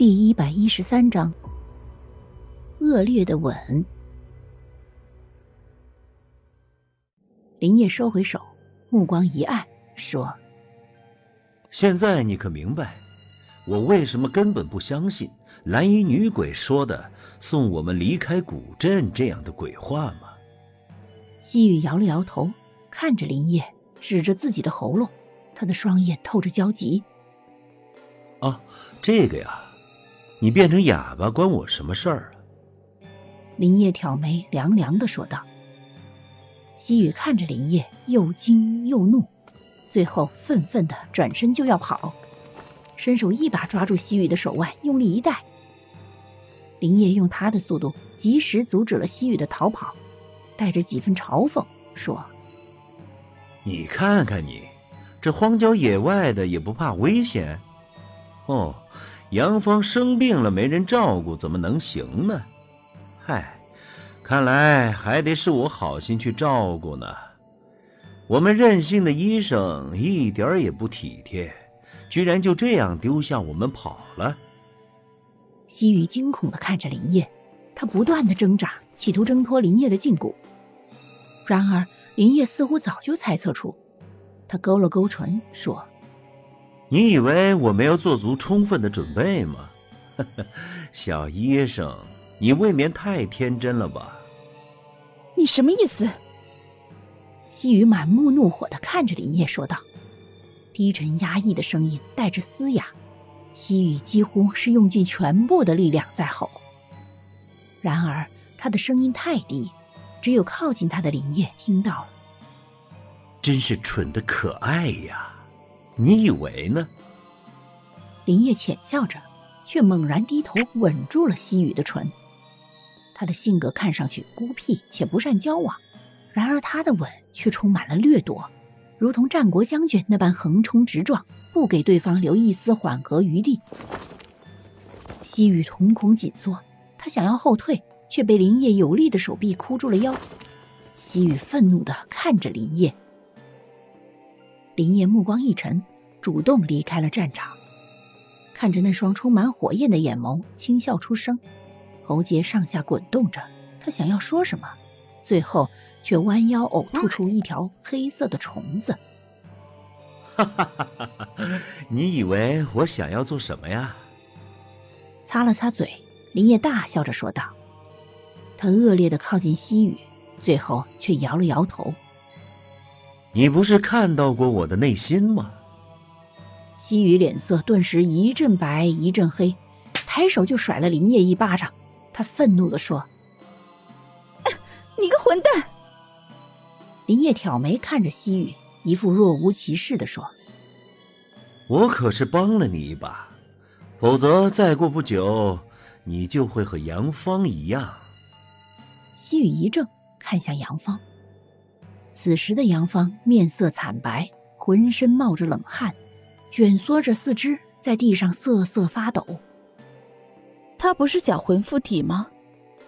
第一百一十三章，恶劣的吻。林业收回手，目光一暗，说：“现在你可明白，我为什么根本不相信蓝衣女鬼说的送我们离开古镇这样的鬼话吗？”西雨摇了摇头，看着林业，指着自己的喉咙，他的双眼透着焦急。啊，这个呀。你变成哑巴关我什么事儿啊？林业挑眉，凉凉的说道。西雨看着林业，又惊又怒，最后愤愤的转身就要跑，伸手一把抓住西雨的手腕，用力一带。林业用他的速度及时阻止了西雨的逃跑，带着几分嘲讽说：“你看看你，这荒郊野外的也不怕危险？哦。”杨芳生病了，没人照顾，怎么能行呢？嗨，看来还得是我好心去照顾呢。我们任性的医生一点也不体贴，居然就这样丢下我们跑了。西雨惊恐的看着林叶，他不断的挣扎，企图挣脱林叶的禁锢。然而林叶似乎早就猜测出，他勾了勾唇说。你以为我没有做足充分的准备吗，小医生？你未免太天真了吧？你什么意思？西雨满目怒火的看着林烨说道，低沉压抑的声音带着嘶哑，西雨几乎是用尽全部的力量在吼。然而他的声音太低，只有靠近他的林烨听到了。真是蠢的可爱呀！你以为呢？林叶浅笑着，却猛然低头吻住了西雨的唇。他的性格看上去孤僻且不善交往，然而他的吻却充满了掠夺，如同战国将军那般横冲直撞，不给对方留一丝缓和余地。西雨瞳孔紧缩，他想要后退，却被林叶有力的手臂箍住了腰。西雨愤怒的看着林叶。林烨目光一沉，主动离开了战场，看着那双充满火焰的眼眸，轻笑出声，喉结上下滚动着。他想要说什么，最后却弯腰呕吐出一条黑色的虫子。哈哈哈哈哈！你以为我想要做什么呀？擦了擦嘴，林烨大笑着说道。他恶劣的靠近西雨，最后却摇了摇头。你不是看到过我的内心吗？西雨脸色顿时一阵白一阵黑，抬手就甩了林业一巴掌。他愤怒的说：“你个混蛋！”林业挑眉看着西雨，一副若无其事的说：“我可是帮了你一把，否则再过不久，你就会和杨芳一样。”西雨一怔，看向杨芳。此时的杨芳面色惨白，浑身冒着冷汗，蜷缩着四肢在地上瑟瑟发抖。他不是搅魂附体吗？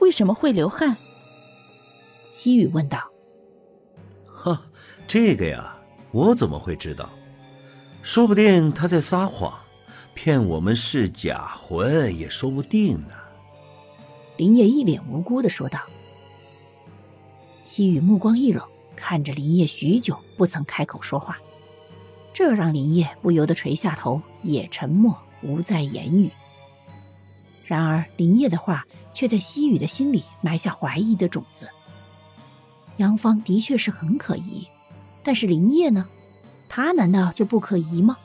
为什么会流汗？西雨问道。哈，这个呀，我怎么会知道？说不定他在撒谎，骗我们是假魂也说不定呢。林业一脸无辜的说道。西雨目光一冷。看着林业许久不曾开口说话，这让林烨不由得垂下头，也沉默，无再言语。然而林烨的话却在西雨的心里埋下怀疑的种子。杨芳的确是很可疑，但是林烨呢？他难道就不可疑吗？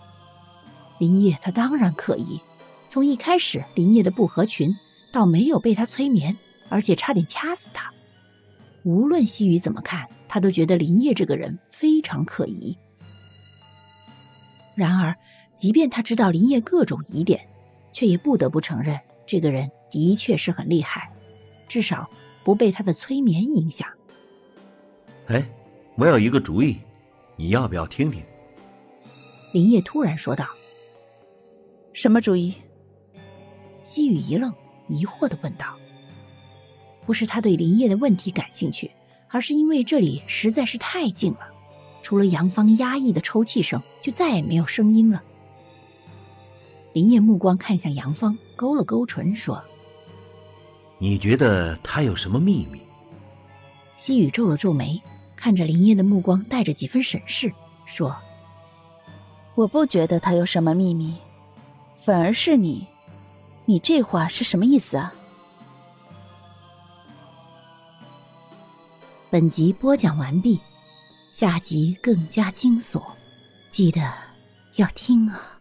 林烨他当然可疑。从一开始林烨的不合群，到没有被他催眠，而且差点掐死他。无论西雨怎么看。他都觉得林烨这个人非常可疑。然而，即便他知道林业各种疑点，却也不得不承认，这个人的确是很厉害，至少不被他的催眠影响。哎，我有一个主意，你要不要听听？林业突然说道。什么主意？西雨一愣，疑惑的问道。不是他对林业的问题感兴趣。而是因为这里实在是太静了，除了杨芳压抑的抽泣声，就再也没有声音了。林业目光看向杨芳，勾了勾唇，说：“你觉得他有什么秘密？”西雨皱了皱眉，看着林业的目光带着几分审视，说：“我不觉得他有什么秘密，反而是你，你这话是什么意思啊？”本集播讲完毕，下集更加惊悚，记得要听啊！